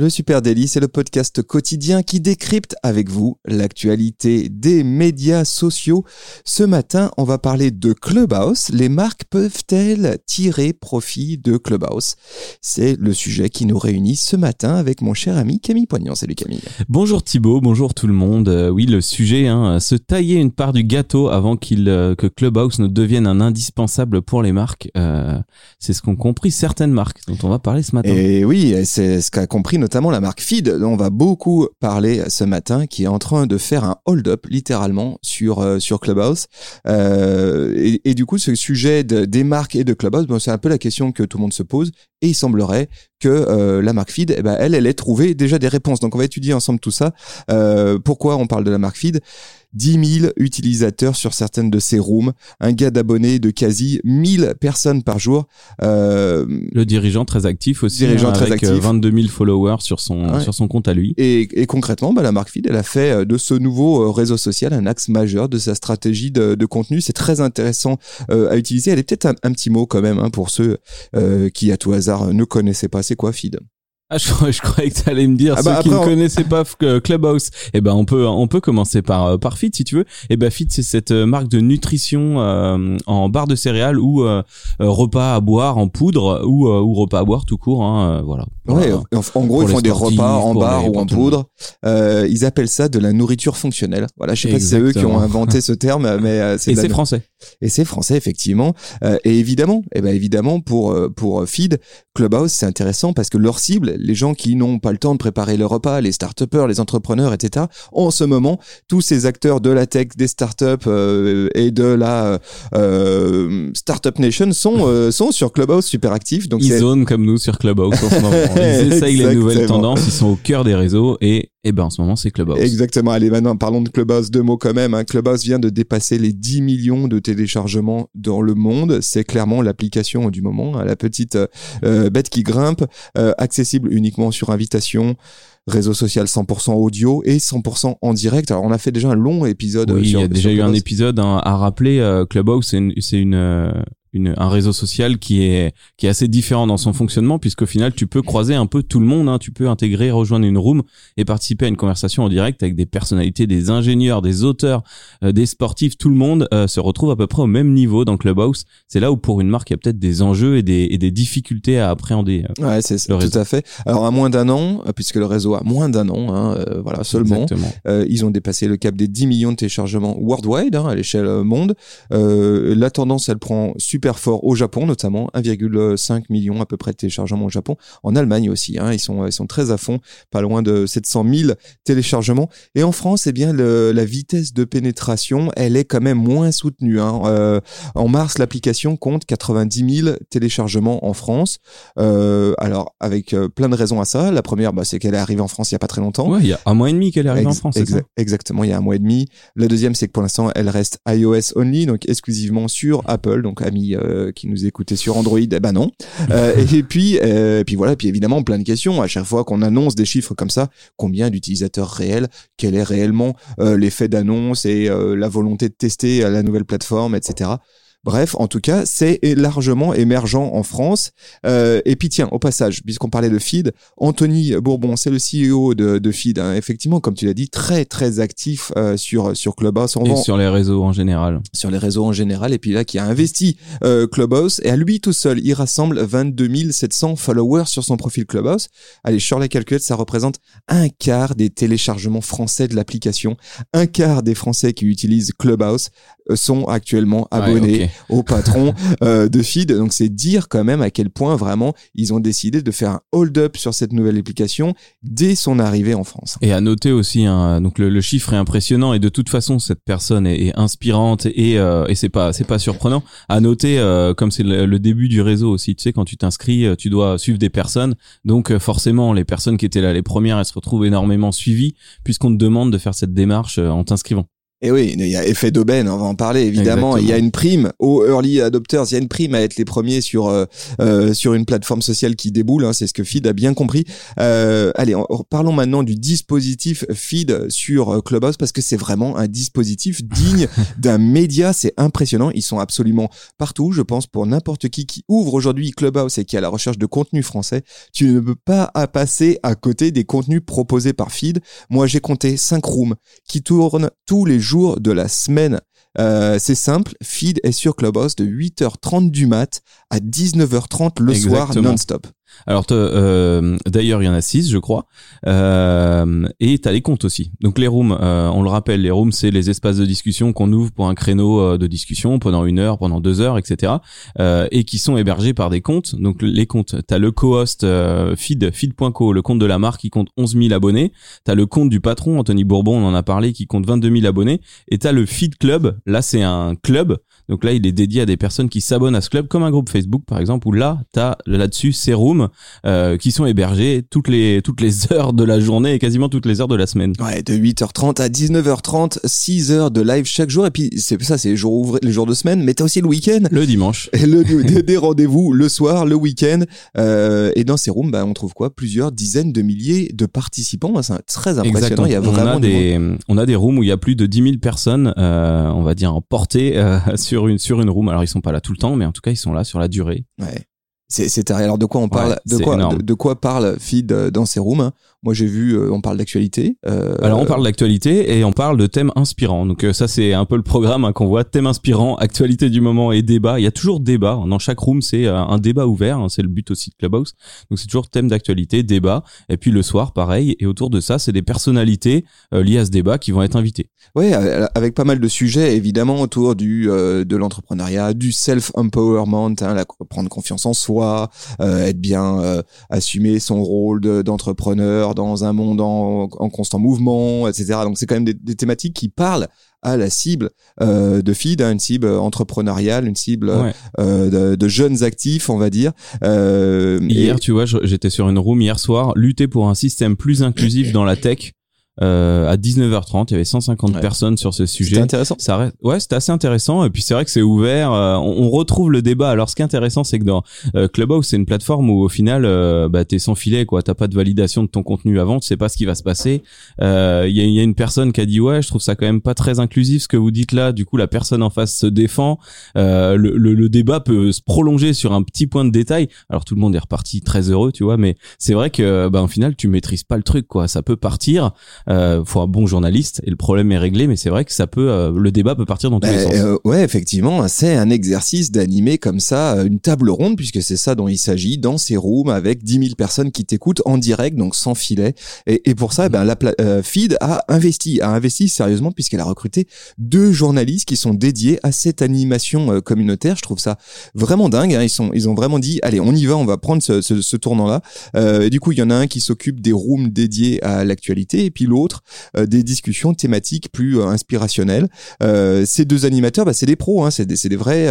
Le Super Daily, c'est le podcast quotidien qui décrypte avec vous l'actualité des médias sociaux. Ce matin, on va parler de Clubhouse. Les marques peuvent-elles tirer profit de Clubhouse? C'est le sujet qui nous réunit ce matin avec mon cher ami Camille Poignant. Salut Camille. Bonjour Thibaut, bonjour tout le monde. Euh, oui, le sujet, hein, se tailler une part du gâteau avant qu'il euh, que Clubhouse ne devienne un indispensable pour les marques. Euh, c'est ce qu'ont compris certaines marques dont on va parler ce matin. Et oui, c'est ce qu'a compris notamment la marque Feed, dont on va beaucoup parler ce matin, qui est en train de faire un hold-up littéralement sur euh, sur Clubhouse. Euh, et, du coup, ce sujet de, des marques et de Clubhouse, c'est un peu la question que tout le monde se pose. Et il semblerait que euh, la marque Feed, eh ben, elle, elle ait trouvé déjà des réponses. Donc on va étudier ensemble tout ça. Euh, pourquoi on parle de la marque Feed? 10 000 utilisateurs sur certaines de ces rooms, un gars d'abonnés de quasi 1000 personnes par jour. Euh, le dirigeant très actif aussi, dirigeant hein, très avec actif. 22 000 followers sur son ouais. sur son compte à lui. Et, et concrètement, bah, la marque Feed, elle a fait euh, de ce nouveau euh, réseau social un axe majeur de sa stratégie de, de contenu. C'est très intéressant euh, à utiliser. Elle est peut-être un, un, petit mot quand même hein, pour ceux euh, qui à tout hasard ne connaissaient pas. C'est quoi Feed? Ah, je, je croyais que tu allais me dire ah bah ceux qui ne on... connaissaient pas Clubhouse. Eh ben on peut on peut commencer par euh, par Fit si tu veux. Eh ben Fit c'est cette euh, marque de nutrition euh, en barre de céréales ou euh, repas à boire en poudre ou ou repas à boire tout court hein, voilà. Ouais, en, en gros ils font des repas en barre ou en poudre. ils appellent ça de la nourriture fonctionnelle. Voilà, je sais pas si c'est eux qui ont inventé ce terme mais c'est Et c'est français. Et c'est français effectivement. et évidemment, eh ben évidemment pour pour Feed Clubhouse c'est intéressant parce que leur cible les gens qui n'ont pas le temps de préparer le repas, les start les entrepreneurs, etc. En ce moment, tous ces acteurs de la tech, des startups euh, et de la euh, startup nation sont euh, sont sur Clubhouse super actifs. Donc ils zonent comme nous sur Clubhouse en ce moment. Ils essayent les nouvelles tendances, ils sont au cœur des réseaux et et ben en ce moment c'est Clubhouse. Exactement. Allez maintenant parlons de Clubhouse deux mots quand même. Hein. Clubhouse vient de dépasser les 10 millions de téléchargements dans le monde. C'est clairement l'application du moment, hein. la petite euh, bête qui grimpe, euh, accessible uniquement sur invitation réseau social 100% audio et 100% en direct. Alors on a fait déjà un long épisode. Oui, sur, il y a déjà eu un épisode hein, à rappeler. Euh, Clubhouse, c'est une, c'est une euh, une, un réseau social qui est qui est assez différent dans son fonctionnement puisqu'au final tu peux croiser un peu tout le monde hein. tu peux intégrer rejoindre une room et participer à une conversation en direct avec des personnalités des ingénieurs des auteurs euh, des sportifs tout le monde euh, se retrouve à peu près au même niveau dans Clubhouse. C'est là où pour une marque il y a peut-être des enjeux et des, et des difficultés à appréhender euh, ouais c'est tout à fait. Alors à moins d'un an puisque le réseau a moins d'un an hein, voilà seulement ils ont dépassé le cap des 10 millions de téléchargements worldwide hein, à l'échelle monde. La tendance elle prend super super fort au Japon notamment 1,5 million à peu près de téléchargements au Japon. En Allemagne aussi hein, ils sont ils sont très à fond pas loin de 700 000 téléchargements. Et en France eh bien le, la vitesse de pénétration elle est quand même moins soutenue hein. euh, en mars l'application compte 90 000 téléchargements en France. Euh, alors avec euh, plein de raisons à ça. La première bah, c'est qu'elle est arrivée en France il y a pas très longtemps. Ouais il y a un mois et demi qu'elle est arrivée Ex en France exa exactement il y a un mois et demi. La deuxième c'est que pour l'instant elle reste iOS only donc exclusivement sur Apple donc amis euh, qui nous écoutaient sur Android, eh ben non. Euh, et puis, euh, puis voilà, puis évidemment plein de questions. À chaque fois qu'on annonce des chiffres comme ça, combien d'utilisateurs réels, quel est réellement l'effet d'annonce et la volonté de tester la nouvelle plateforme, etc. Bref, en tout cas, c'est largement émergent en France. Euh, et puis tiens, au passage, puisqu'on parlait de Feed, Anthony Bourbon, c'est le CEO de, de Feed. Hein, effectivement, comme tu l'as dit, très très actif euh, sur sur Clubhouse. On et vend, sur les réseaux en général. Sur les réseaux en général. Et puis là, qui a investi euh, Clubhouse et à lui tout seul, il rassemble 22 700 followers sur son profil Clubhouse. Allez, sur la calculette, ça représente un quart des téléchargements français de l'application. Un quart des Français qui utilisent Clubhouse sont actuellement abonnés. Ouais, okay au patron euh, de Feed. Donc c'est dire quand même à quel point vraiment ils ont décidé de faire un hold-up sur cette nouvelle application dès son arrivée en France. Et à noter aussi, hein, donc le, le, chiffre est impressionnant et de toute façon cette personne est, est inspirante et, euh, et c'est pas c'est pas surprenant. À noter, euh, comme c'est le, le, début du réseau aussi, tu sais quand tu t'inscris, euh, tu dois suivre des personnes. Donc euh, forcément les personnes qui étaient là les premières, elles se retrouvent énormément suivies puisqu'on te demande de faire cette démarche euh, en t'inscrivant. Et oui, il y a effet d'aubaine, on va en parler évidemment. Il y a une prime aux early adopters, il y a une prime à être les premiers sur euh, euh sur une plateforme sociale qui déboule. Hein, c'est ce que Feed a bien compris. Euh, allez, parlons maintenant du dispositif Feed sur Clubhouse parce que c'est vraiment un dispositif digne d'un média. C'est impressionnant. Ils sont absolument partout. Je pense pour n'importe qui qui ouvre aujourd'hui Clubhouse et qui a la recherche de contenu français, tu ne peux pas à passer à côté des contenus proposés par Feed. Moi, j'ai compté cinq rooms qui tournent tous les jours jour de la semaine. Euh, c'est simple, Feed est sur Clubhouse de 8h30 du mat à 19h30 le soir non-stop. Alors euh, d'ailleurs il y en a six je crois euh, et t'as les comptes aussi. Donc les rooms, euh, on le rappelle, les rooms c'est les espaces de discussion qu'on ouvre pour un créneau euh, de discussion pendant une heure, pendant deux heures, etc. Et qui sont hébergés par des comptes. Donc les comptes, t'as le co-host feed feed.co, le compte de la marque qui compte 11 000 abonnés. T'as le compte du patron Anthony Bourbon, on en a parlé, qui compte 22 000 abonnés. Et t'as le feed club. Là c'est un club donc là, il est dédié à des personnes qui s'abonnent à ce club, comme un groupe Facebook par exemple, où là, t'as là-dessus ces rooms euh, qui sont hébergés toutes les toutes les heures de la journée et quasiment toutes les heures de la semaine. Ouais, de 8h30 à 19h30, 6 heures de live chaque jour. Et puis c'est ça, c'est les jours ouvrés, les jours de semaine, mais t'as aussi le week-end. Le dimanche. Et le, des, rendez-vous le soir, le week-end. Euh, et dans ces rooms, bah, on trouve quoi? Plusieurs dizaines de milliers de participants. C'est très impressionnant. Il y a vraiment on a des, on a des rooms où il y a plus de 10 000 personnes, euh, on va dire en portée euh, sur sur une sur room. Alors ils sont pas là tout le temps, mais en tout cas ils sont là sur la durée. C'est alors de quoi on parle de quoi de, quoi parle Feed euh, dans ces rooms moi, j'ai vu, euh, on parle d'actualité. Euh, Alors, on parle d'actualité et on parle de thèmes inspirants. Donc, euh, ça, c'est un peu le programme hein, qu'on voit. Thème inspirant, actualité du moment et débat. Il y a toujours débat. Dans chaque room, c'est un débat ouvert. Hein, c'est le but aussi de Clubhouse. Donc, c'est toujours thème d'actualité, débat. Et puis, le soir, pareil. Et autour de ça, c'est des personnalités liées à ce débat qui vont être invitées. Oui, avec pas mal de sujets, évidemment, autour du de l'entrepreneuriat, du self-empowerment, hein, la, prendre confiance en soi, être bien, assumer son rôle d'entrepreneur dans un monde en, constant mouvement, etc. Donc c'est quand même des, thématiques qui parlent à la cible euh, de feed, hein, une cible entrepreneuriale, une cible euh, de, jeunes actifs, on va dire. Euh, hier, tu vois, j'étais sur une room hier soir, lutter pour un système plus inclusif dans la tech. Euh, à 19h30, il y avait 150 personnes sur ce sujet. C'était intéressant. Ça reste, ouais, c'était assez intéressant. Et puis c'est vrai que c'est ouvert. Euh, on, retrouve le débat. Alors ce qui est intéressant, c'est que dans euh, Clubhouse, c'est une plateforme où au final, euh, bah, t'es sans filet, quoi. T'as pas de validation de ton contenu avant. Tu sais pas ce qui va se passer. Il y a, y, a, une personne qui a dit ouais, je trouve ça quand même pas très inclusif ce que vous dites là. Du coup, la personne en face se défend. Le, le, le, débat peut se prolonger sur un petit point de détail. Alors tout le monde est reparti très heureux, tu vois. Mais c'est vrai que, bah, au final, tu maîtrises pas le truc, quoi. Ça peut partir euh, faut un bon journaliste et le problème est réglé mais c'est vrai que ça peut euh, le débat peut partir dans tous les ben, sens. Euh, ouais effectivement c'est un exercice d'animer comme ça euh, une table ronde puisque c'est ça dont il s'agit dans ces rooms avec 10 000 personnes qui t'écoutent en direct donc sans filet et, et pour ça ben la Feed a investi a investi sérieusement puisqu'elle a recruté deux journalistes qui sont dédiés à cette animation communautaire je trouve ça vraiment dingue hein. ils sont ils ont vraiment dit allez on y va on va prendre ce, ce, ce tournant là et du coup il y en a un qui s'occupe des rooms dédiés à l'actualité et puis l'autre euh, des discussions thématiques plus euh, inspirationnelles. Euh, ces deux animateurs, bah, c'est des pros, hein, c'est des, des, vrais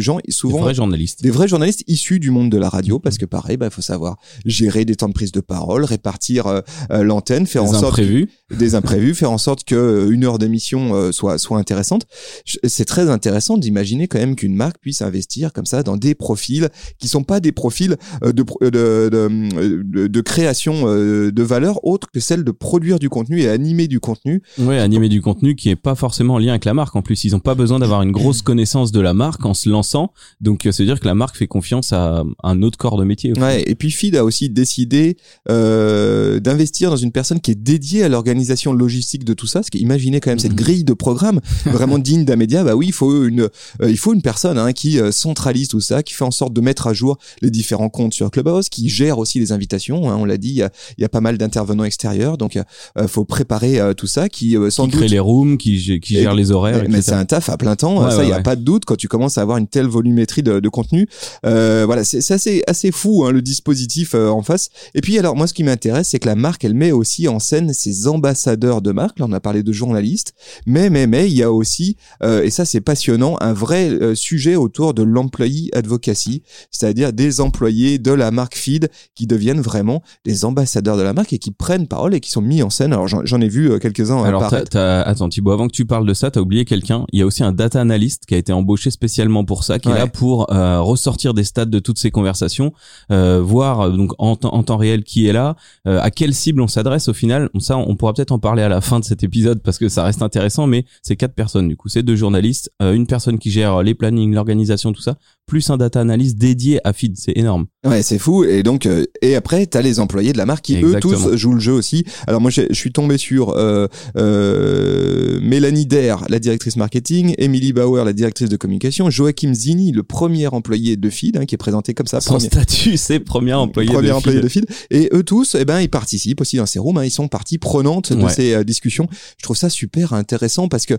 gens, souvent des vrais journalistes, des vrais journalistes issus du monde de la radio, parce que pareil, il bah, faut savoir gérer des temps de prise de parole, répartir l'antenne, faire en sorte imprévus. des imprévus, faire en sorte que une heure d'émission soit soit intéressante. C'est très intéressant d'imaginer quand même qu'une marque puisse investir comme ça dans des profils qui sont pas des profils de, de, de, de création de valeur autre que celle de produire du contenu et animer du contenu. Oui, animer du contenu qui est pas forcément en lien avec la marque. En plus, ils ont pas besoin d'avoir une grosse connaissance de la marque en se lançant. Donc, euh, c'est dire que la marque fait confiance à un autre corps de métier. Ouais. Et puis, Feed a aussi décidé euh, d'investir dans une personne qui est dédiée à l'organisation logistique de tout ça. Parce qu'imaginez quand même cette mhm. grille de programme vraiment digne d'un média. Bah oui, il faut une, euh, il faut une personne hein, qui euh, centralise tout ça, qui fait en sorte de mettre à jour les différents comptes sur Clubhouse, qui gère aussi les invitations. Hein, on l'a dit, il y a, y a, pas mal d'intervenants extérieurs, donc il faut préparer euh, tout ça, qui euh, sans qui crée les rooms, qui, qui gère les horaires. Mais c'est un taf à plein temps. ça, il y a pas de doute quand tu commences à avoir une telle volumétrie de, de contenu. Euh, voilà, c'est assez assez fou hein, le dispositif euh, en face. Et puis alors moi, ce qui m'intéresse, c'est que la marque, elle met aussi en scène ses ambassadeurs de marque. Là, on a parlé de journalistes, mais mais mais il y a aussi et ça c'est passionnant, un vrai sujet autour de l'employee advocacy, c'est-à-dire des employés de la marque Feed qui deviennent vraiment des ambassadeurs de la marque et qui prennent parole et qui sont mis en scène. Alors Alors j'en ai vu quelques-uns. Alors attends Thibaut, avant que tu parles de ça, t'as oublié quelqu'un. Il y a aussi un data analyst qui a été embauché spécialement pour ça, qui est là pour ressortir des stats de toutes ces conversations, voir donc en, en, temps réel qui est là, à quelle cible on s'adresse au final. Ça, on pourra peut-être en parler à la fin de cet épisode parce que ça reste intéressant. Mais c'est quatre personnes du coup, c'est deux journalistes, une personne qui gère les plannings, l'organisation, tout ça, plus un data analyst dédié à feed. C'est énorme. Ouais, c'est fou. Et donc, euh, et après, t'as les employés de la marque qui eux tous jouent le jeu aussi. Alors moi, je suis tombé sur euh, euh, Mélanie Der, la directrice marketing, Emily Bauer, la directrice de communication, Joachim Zini, le premier employé de feed, hein, qui est présenté comme ça. Son statut, c'est premier employé. Premier de employé feed. de feed. Et eux tous, eh ben, ils participent aussi dans ces rooms. Hein, ils sont partie prenante de ces euh, discussions. Je trouve ça super intéressant parce que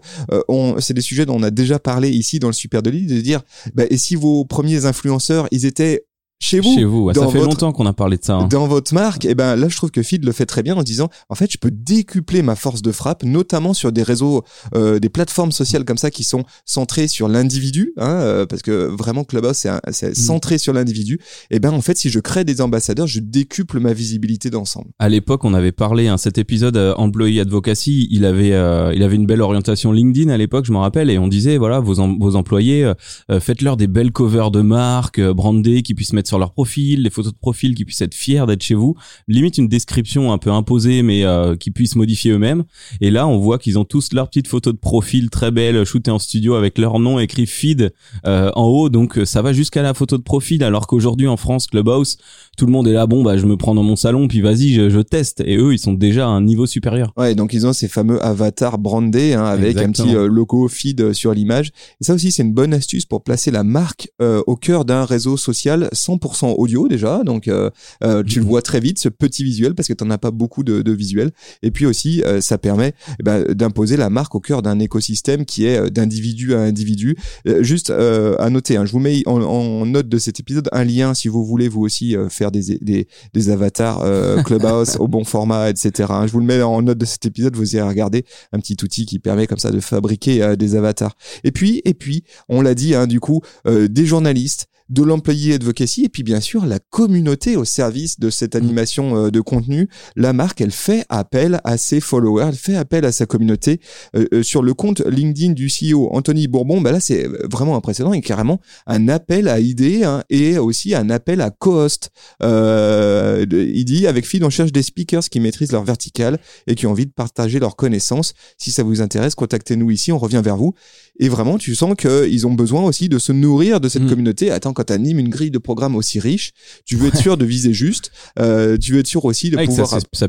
on, c'est des sujets dont on a déjà parlé ici dans le Super de de dire, bah, et si premiers influenceurs, ils étaient chez vous. Chez vous, ça fait longtemps qu'on a parlé de ça. Hein. Dans votre marque, et eh ben là, je trouve que Feed le fait très bien en disant, en fait, je peux décupler ma force de frappe, notamment sur des réseaux, euh, des plateformes sociales comme ça qui sont centrées sur l'individu, hein, euh, parce que vraiment Clubhouse c'est, mm. centré sur l'individu. Et eh ben en fait, si je crée des ambassadeurs, je décuple ma visibilité d'ensemble. À l'époque, on avait parlé, hein, cet épisode euh, Employee Advocacy, il avait, euh, il avait une belle orientation LinkedIn à l'époque, je me rappelle, et on disait voilà, vos, vos employés, faites-leur des belles covers de marque, brandées, qui puissent mettre sur leur profil, les photos de profil qui puissent être fiers d'être chez vous, limite une description un peu imposée mais euh, qui puissent modifier eux-mêmes. Et là, on voit qu'ils ont tous leurs petites photos de profil très belles, shootées en studio avec leur nom écrit feed euh, en haut. Donc ça va jusqu'à la photo de profil, alors qu'aujourd'hui en France, Clubhouse, tout le monde est là, bon bah je me prends dans mon salon, puis vas-y, je, je, teste. Et eux, ils sont déjà à un niveau supérieur. Ouais, donc ils ont ces fameux avatars brandés hein, avec un petit euh, logo feed sur l'image. Et ça aussi, c'est une bonne astuce pour placer la marque au cœur d'un réseau social 100 audio déjà, donc euh, euh, tu le mhm. vois très vite ce petit visuel parce que tu n'en as pas beaucoup de, de visuels. Et puis aussi, euh, ça permet eh ben, d'imposer la marque au cœur d'un écosystème qui est d'individu à individu. juste à noter, hein, je vous mets en, note de cet épisode un lien si vous voulez vous aussi faire des, des, des avatars Clubhouse au bon format, etc. Je vous le mets en note de cet épisode, vous irez regarder un petit outil qui permet comme ça de fabriquer des avatars. Et puis, et puis, on l'a dit, hein, du coup, des journalistes, de l'employé advocacy et puis bien sûr la communauté au service de cette animation euh, de contenu. La marque, elle fait appel à ses followers, elle fait appel à sa communauté. Euh, euh, sur le compte LinkedIn du CEO Anthony Bourbon, bah là c'est vraiment impressionnant et carrément un appel à idées hein, et aussi un appel à co-host. il dit avec Feed on cherche des speakers qui maîtrisent leur vertical et qui ont envie de partager leurs connaissances. Si ça vous intéresse, contactez-nous ici, on revient vers vous. Et vraiment, tu sens qu'ils ont besoin aussi de se nourrir de cette mm. communauté. Attends, quand tu animes une grille de programme aussi riche, tu veux être sûr de viser juste. Euh, tu veux être sûr aussi de pouvoir. Ça, ça,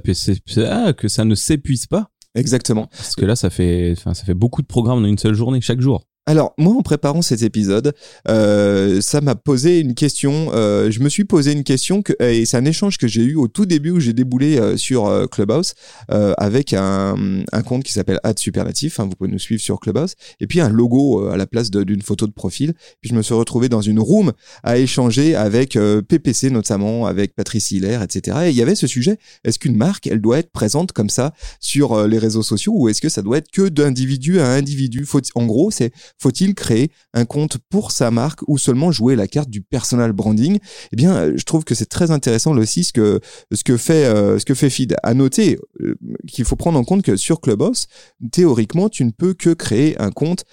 ah, que ça ne s'épuise pas. Exactement. Parce que là, ça fait, ça fait beaucoup de programmes en une seule journée, chaque jour. Alors moi en préparant cet épisode, euh, ça m'a posé une question. Euh, je me suis posé une question que, et c'est un échange que j'ai eu au tout début où j'ai déboulé euh, sur euh, Clubhouse euh, avec un, un, compte qui s'appelle @supernatif. Hein, vous pouvez nous suivre sur Clubhouse et puis un logo à la place d'une photo de profil. Puis je me suis retrouvé dans une room à échanger avec PPC notamment, avec Patrice Hiller, etc. Et il y avait ce sujet est-ce qu'une marque elle doit être présente comme ça sur les réseaux sociaux ou est-ce que ça doit être que d'individu à individu? En gros, c'est faut-il créer un compte pour sa marque ou seulement jouer la carte du personal branding? Eh bien, euh, je trouve que c'est très intéressant aussi ce que ce que fait euh, ce que fait Feed. À noter euh, qu'il faut prendre en compte que sur Clubhouse, théoriquement, tu ne peux que créer un compte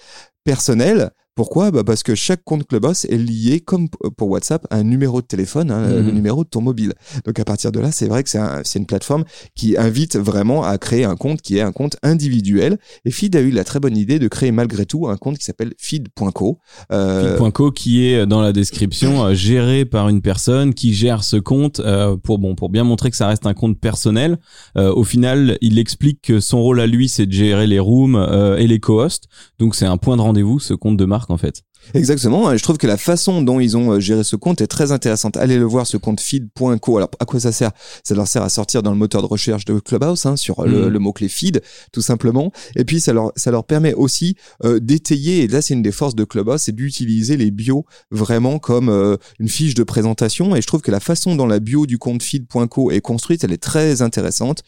personnel pourquoi? Bah Parce que chaque compte Clubhouse est lié, comme pour WhatsApp, à un numéro de téléphone, hein, le mhm. numéro de ton mobile. Donc à partir de là, c'est vrai que c'est un, une plateforme qui invite vraiment à créer un compte qui est un compte individuel. Et Feed a eu la très bonne idée de créer malgré tout un compte qui s'appelle feed.co. Euh... Feed.co qui est dans la description euh, géré par une personne qui gère ce compte euh, pour bon pour bien montrer que ça reste un compte personnel. Euh, au final, il explique que son rôle à lui, c'est de gérer les rooms et les co-hosts. Donc c'est un point de rendez-vous, ce compte de marque en fait. Exactement. Je trouve que la façon dont ils ont euh, géré ce compte est très intéressante. Allez le voir, ce compte feed.co. Alors, à quoi ça sert? Ça leur sert à sortir dans le moteur de recherche de Clubhouse, hein, sur le, mm. mot-clé feed, tout simplement. Et puis, ça leur, ça leur permet aussi euh, d'étayer, et là, c'est une des forces de Clubhouse, c'est d'utiliser les bios vraiment comme euh, une fiche de présentation. Et je trouve que la façon dont la bio du compte feed.co est construite, elle est très intéressante.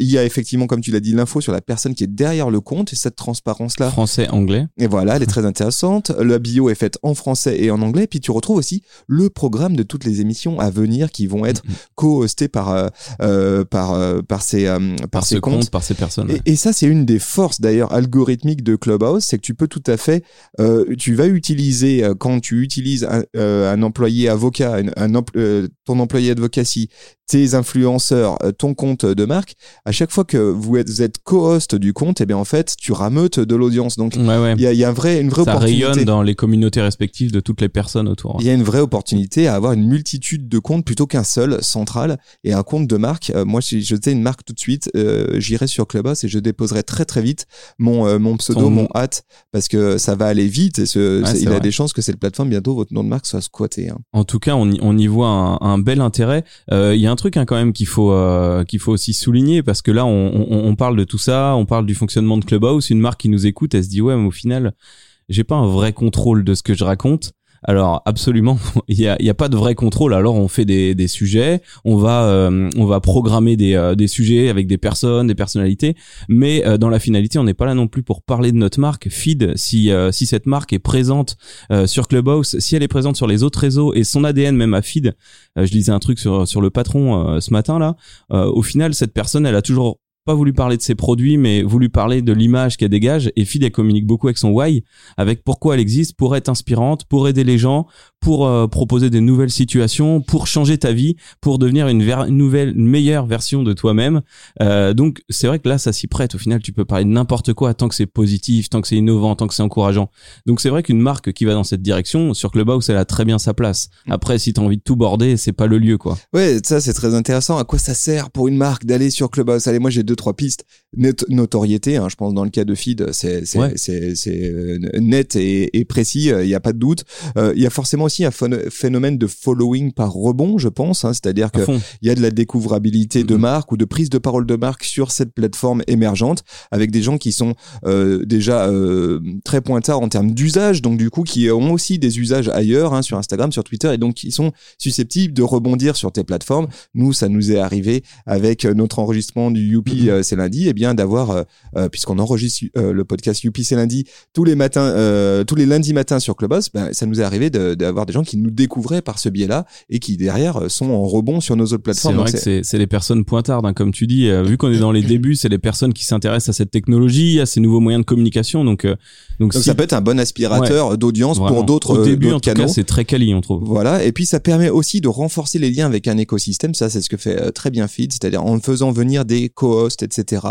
il y a effectivement, comme tu l'as dit, l'info sur la personne qui est derrière le compte et cette transparence-là. Français, anglais. Et voilà, elle est très intéressante. La bio est faite en français et en anglais. Puis tu retrouves aussi le programme de toutes les émissions à venir qui vont être co-hostées par par par ces par, ces comptes, par ces personnes. Et, et ça c'est une des forces d'ailleurs algorithmiques de Clubhouse, c'est que tu peux tout à fait tu vas utiliser quand tu utilises un, un employé avocat, un, un ton employé advocacy tes influenceurs, euh, ton compte de marque, à chaque fois que vous êtes, co-host du compte, et eh bien en fait, tu rameutes de l'audience. Donc, il y, a, y a un vrai, une vraie Ça opportunité. rayonne dans les communautés respectives de toutes les personnes autour. Il y a une vraie opportunité à avoir une multitude de comptes plutôt qu'un seul central et un compte de marque. Euh, moi, si je une marque tout de suite, euh, j'irai sur Clubhouse et je déposerai très très vite mon mon pseudo, mon hâte, parce que ça va aller vite et ce, il a des chances que cette plateforme bientôt votre nom de marque soit squatté. Hein. En tout cas, on y, on y voit un, un bel intérêt. Il y a un truc hein, quand même qu'il faut euh, qu'il faut aussi souligner parce que là on, on, on, parle de tout ça, on parle du fonctionnement de Clubhouse, une marque qui nous écoute, elle se dit ouais mais au final j'ai pas un vrai contrôle de ce que je raconte. Alors absolument, il y a, y a, pas de vrai contrôle. Alors on fait des, sujets, on va euh, on va programmer des, euh, des sujets avec des personnes, des personnalités, mais euh, dans la finalité, on n'est pas là non plus pour parler de notre marque. Feed, si si cette marque est présente sur Clubhouse, si elle est présente sur les autres réseaux et son ADN même à Feed, je lisais un truc sur sur le patron ce matin là. au final, cette personne, elle a toujours pas voulu parler de ses produits, mais voulu parler de l'image qu'elle dégage. Et Fid, elle communique beaucoup avec son why, avec pourquoi elle existe, pour être inspirante, pour aider les gens, pour euh, proposer des nouvelles situations, pour changer ta vie, pour devenir une, nouvelle, une meilleure version de toi-même. Euh, donc c'est vrai que là, ça s'y prête. Au final, tu peux parler de n'importe quoi tant que c'est positif, tant que c'est innovant, tant que c'est encourageant. Donc c'est vrai qu'une marque qui va dans cette direction, sur Clubhouse, elle a très bien sa place. Mm. Après, si tu as envie de tout border, c'est pas le lieu, quoi. Ouais, ça c'est très intéressant. À quoi ça sert pour une marque d'aller sur Clubhouse? Allez, moi j'ai deux trois pistes. notoriété, hein, je pense dans le cas de Feed, c'est c'est euh, net et, et précis. Il n'y a pas de doute. Il y a forcément aussi un phénomène de following par rebond, je pense. Hein, C'est-à-dire qu'il y a de la découvrabilité de mm-hmm. marque ou de prise de parole de marque sur cette plateforme émergente avec des gens qui sont euh, déjà euh, très pointards en termes d'usage, donc du coup qui ont aussi des usages ailleurs, hein, sur Instagram, sur Twitter, et donc qui sont susceptibles de rebondir sur tes plateformes. Nous, ça nous est arrivé avec notre enregistrement du Youpi mm-hmm. euh, c'est lundi, et eh bien d'avoir, puisqu'on enregistre le podcast Youpi c'est lundi tous les matins, tous les lundis matins sur Clubhouse, ben, ça nous est arrivé d'avoir des gens qui nous découvraient par ce biais-là et qui derrière euh, sont en rebond sur nos autres plateformes. C'est vrai que c'est les personnes pointardes, hein, comme tu dis. Euh, vu qu'on est dans les débuts, c'est les personnes qui s'intéressent à cette technologie, à ces nouveaux moyens de communication. Donc, euh, donc, ça peut être un bon aspirateur d'audience pour d'autres début, en canaux. c'est très quali, on trouve. Voilà. Et puis ça permet aussi de renforcer les liens avec un écosystème. Ça, c'est ce que fait très bien Feed, c'est-à-dire en faisant venir des co-hosts, etc.,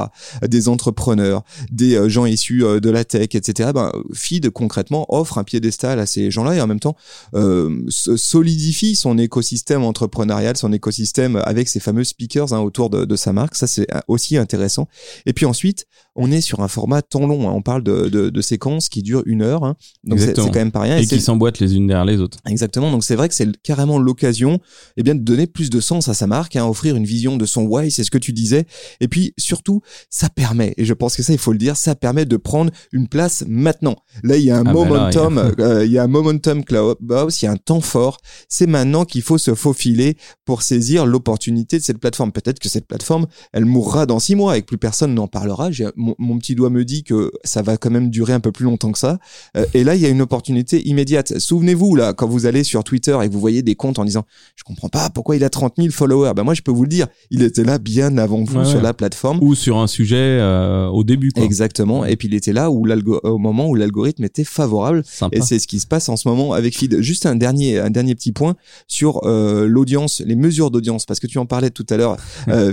des entrepreneurs, des gens issus de la tech, etc. Ben, Feed concrètement offre un piédestal à ces gens-là et en même temps euh, solidifie son écosystème entrepreneurial, son écosystème avec ses fameux speakers hein, autour de, de, sa marque. Ça, c'est aussi intéressant. Et puis ensuite, on est sur un format temps long. Hein. On parle de, de, de, séquences qui durent une heure. Hein. Donc c'est quand même pas rien. Et, et qui s'emboîtent les unes derrière les autres. Exactement. Donc c'est vrai que c'est carrément l'occasion eh bien, de donner plus de sens à sa marque, hein, offrir une vision de son why, c'est ce que tu disais. Et puis surtout, ça permet, et je pense que ça, il faut le dire, ça permet de prendre une place maintenant. Là, il y a un ah momentum, euh, il y a un momentum Clubhouse, il y a un temps fort. C'est maintenant qu'il faut se faufiler pour saisir l'opportunité de cette plateforme. Peut-être que cette plateforme, elle mourra dans six mois et que plus personne n'en parlera. J'ai mon, petit doigt me dit que ça va quand même durer un peu plus longtemps que ça. Euh, et là, il y a une opportunité immédiate. Souvenez-vous, là, quand vous allez sur Twitter et que vous voyez des comptes en disant, je comprends pas pourquoi il a 30 000 followers? Ben moi, je peux vous le dire, il était là bien avant vous sur la plateforme. Ou sur un sujet euh, au début. Quoi. Exactement. Et puis, il était là où au moment où l'algorithme était favorable. Et c'est ce qui se passe en ce moment avec Feed. Juste un dernier, un dernier petit point sur euh, l'audience, les mesures d'audience, parce que tu en parlais tout à l'heure.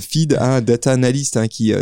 Feed a un data analyst hein, qui,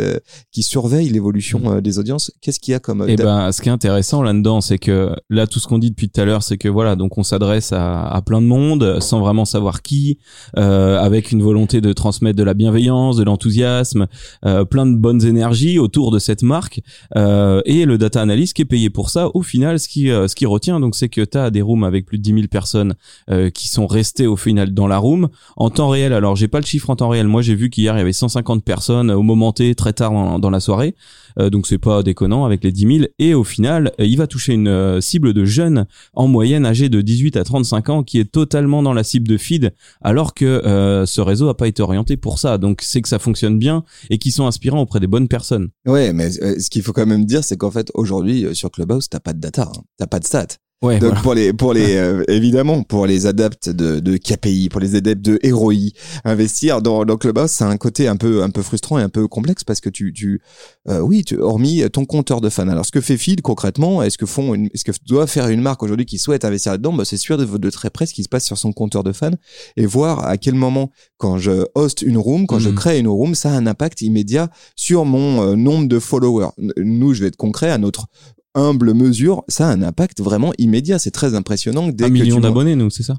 qui surveille l'évolution euh, des audiences. Qu'est-ce qu'il y a comme Eh ben, ce qui est intéressant là-dedans, c'est que là, tout ce qu'on dit depuis tout à l'heure, c'est que voilà, donc on s'adresse à, à, plein de monde sans vraiment savoir qui, euh, avec une volonté de transmettre de la bienveillance, de l'enthousiasme, euh, plein de bonnes énergies autour de cette marque. Euh, et le data analyst qui est payé pour ça, au final, ce qui euh, ce qui retient, donc, c'est que tu as des rooms avec plus de 10 000 personnes euh, qui sont restées au final dans la room en temps réel. Alors, j'ai pas le chiffre en temps réel. Moi, j'ai vu qu'hier il y avait 150 personnes au moment T, très tard dans, dans la soirée. Euh, donc c'est pas déconnant avec les 10 000. Et au final, euh, il va toucher une euh, cible de jeunes en moyenne âgés de 18 à 35 ans qui est totalement dans la cible de feed, alors que ce réseau a pas été orienté pour ça. Donc c'est que ça fonctionne bien et qui sont inspirants auprès des bonnes personnes. Ouais, mais ce qu'il faut quand même dire, c'est qu'en fait aujourd'hui sur Clubhouse, t'as pas de data, hein. t'as pas de stats. Ouais, Donc pour les pour les euh, évidemment pour les adeptes de, de KPI, pour les adeptes de ROI, investir dans dans Clubhouse, c'est un côté un peu un peu frustrant et un peu complexe parce que tu tu euh, oui, tu, hormis ton compteur de fans. Alors ce que fait Feed concrètement, est-ce que font est-ce que doit faire une marque aujourd'hui qui souhaite investir là-dedans? Bah, c'est sûr de, de très près ce qui se passe sur son compteur de fans et voir à quel moment quand je host une room, quand je mhm. crée une room, ça a un impact immédiat sur mon euh, nombre de followers. Nous, je vais être concret à notre humble mesure, ça a un impact vraiment immédiat. C'est très impressionnant. Dès un million d'abonnés, nous, c'est ça?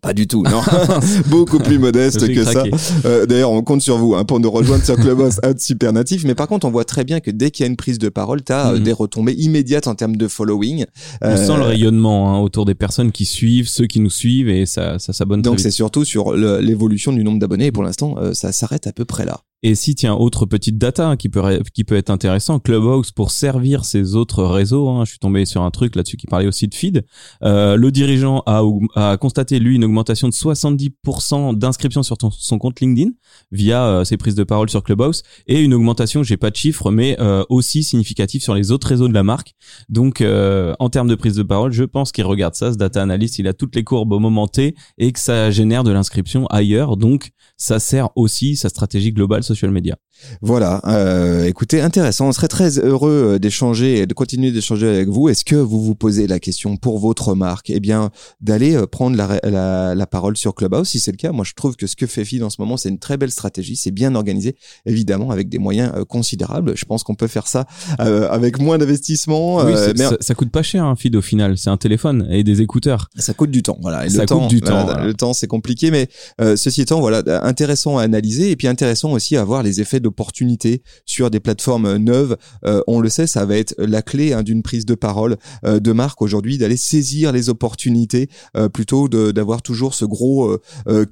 Pas du tout, non. Beaucoup plus modeste que ça. Euh, D'ailleurs, on compte sur vous hein, pour nous rejoindre sur Clubhouse à super natif. Mais par contre, on voit très bien que dès qu'il y a une prise de parole, tu as euh, mhm. des retombées immédiates en termes de following. On sent le euh, rayonnement hein, autour des personnes qui suivent, ceux qui nous suivent, et ça, ça s'abonne. Donc c'est surtout sur l'évolution du nombre d'abonnés. Et pour l'instant, euh, ça s'arrête à peu près là. Et si, tiens, autre petite data hein, qui peut qui peut être intéressant, Clubhouse pour servir ses autres réseaux. Hein, je suis tombé sur un truc là-dessus qui parlait aussi de feed. Euh, le dirigeant a, a constaté lui une augmentation de 70% d'inscriptions sur son compte LinkedIn via euh, ses prises de parole sur Clubhouse et une augmentation, j'ai pas de chiffres, mais euh, aussi significative sur les autres réseaux de la marque. Donc, euh, en termes de prise de parole, je pense qu'il regarde ça, ce data analyst, il a toutes les courbes au moment T et que ça génère de l'inscription ailleurs. Donc, ça sert aussi sa stratégie globale social media. Voilà, euh, écoutez, intéressant. On serait très heureux euh, d'échanger et de continuer d'échanger avec vous. Est-ce que vous vous posez la question pour votre marque? Eh bien, d'aller euh, prendre la, la, la, parole sur Clubhouse, si c'est le cas. Moi, je trouve que ce que fait Feed en ce moment, c'est une très belle stratégie. C'est bien organisé, évidemment, avec des moyens euh, considérables. Je pense qu'on peut faire ça avec moins d'investissement. Oui, ça, ça, coûte pas cher, un Feed, au final. C'est un téléphone et des écouteurs. Ça coûte du temps, voilà. Et ça le coûte temps, du temps. Le temps, c'est compliqué, mais ceci étant, voilà, intéressant à analyser et puis intéressant aussi à voir les effets d'opportunité sur des plateformes neuves. Euh, on le sait, ça va être la clé hein, d'une prise de parole euh, de marque aujourd'hui, d'aller saisir les opportunités euh, plutôt d'avoir toujours ce gros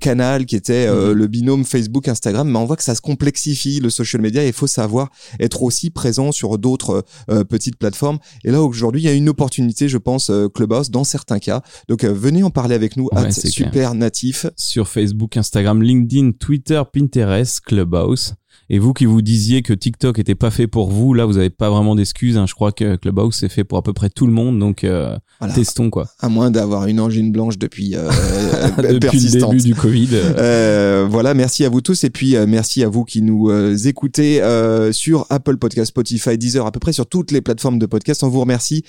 canal qui était mhm. le binôme Facebook, Instagram. Mais on voit que ça se complexifie le social media et il faut savoir être aussi présent sur d'autres petites plateformes. Et là aujourd'hui, il y a une opportunité, je pense, Clubhouse dans certains cas. Donc venez en parler avec nous à super natif sur Facebook, Instagram, LinkedIn, Twitter, Pinterest, Clubhouse. Et vous qui vous disiez que TikTok était pas fait pour vous, là, vous avez pas vraiment d'excuses. Hein. Je crois que Clubhouse c'est fait pour à peu près tout le monde, donc euh, testons quoi. À moins d'avoir une angine blanche depuis euh, depuis le début du Covid. Euh, voilà, merci à vous tous et puis euh, merci à vous qui nous euh, écoutez sur Apple Podcast, Spotify, Deezer, à peu près sur toutes les plateformes de podcast. On vous remercie.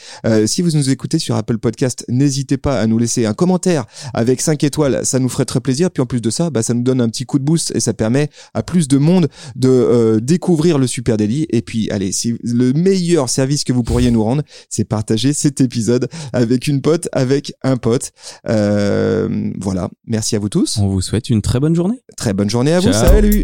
si vous nous écoutez sur Apple Podcast, n'hésitez pas à nous laisser un commentaire avec 5 étoiles, ça nous ferait très plaisir. Puis en plus de ça, bah, ça nous donne un petit coup de boost et ça permet à plus de monde de euh, découvrir le Super Daily. Et puis, allez, si le meilleur service que vous pourriez nous rendre, c'est partager cet épisode avec une pote, avec un pote. Euh, voilà. Merci à vous tous. On vous souhaite une très bonne journée. Très bonne journée à vous. Salut.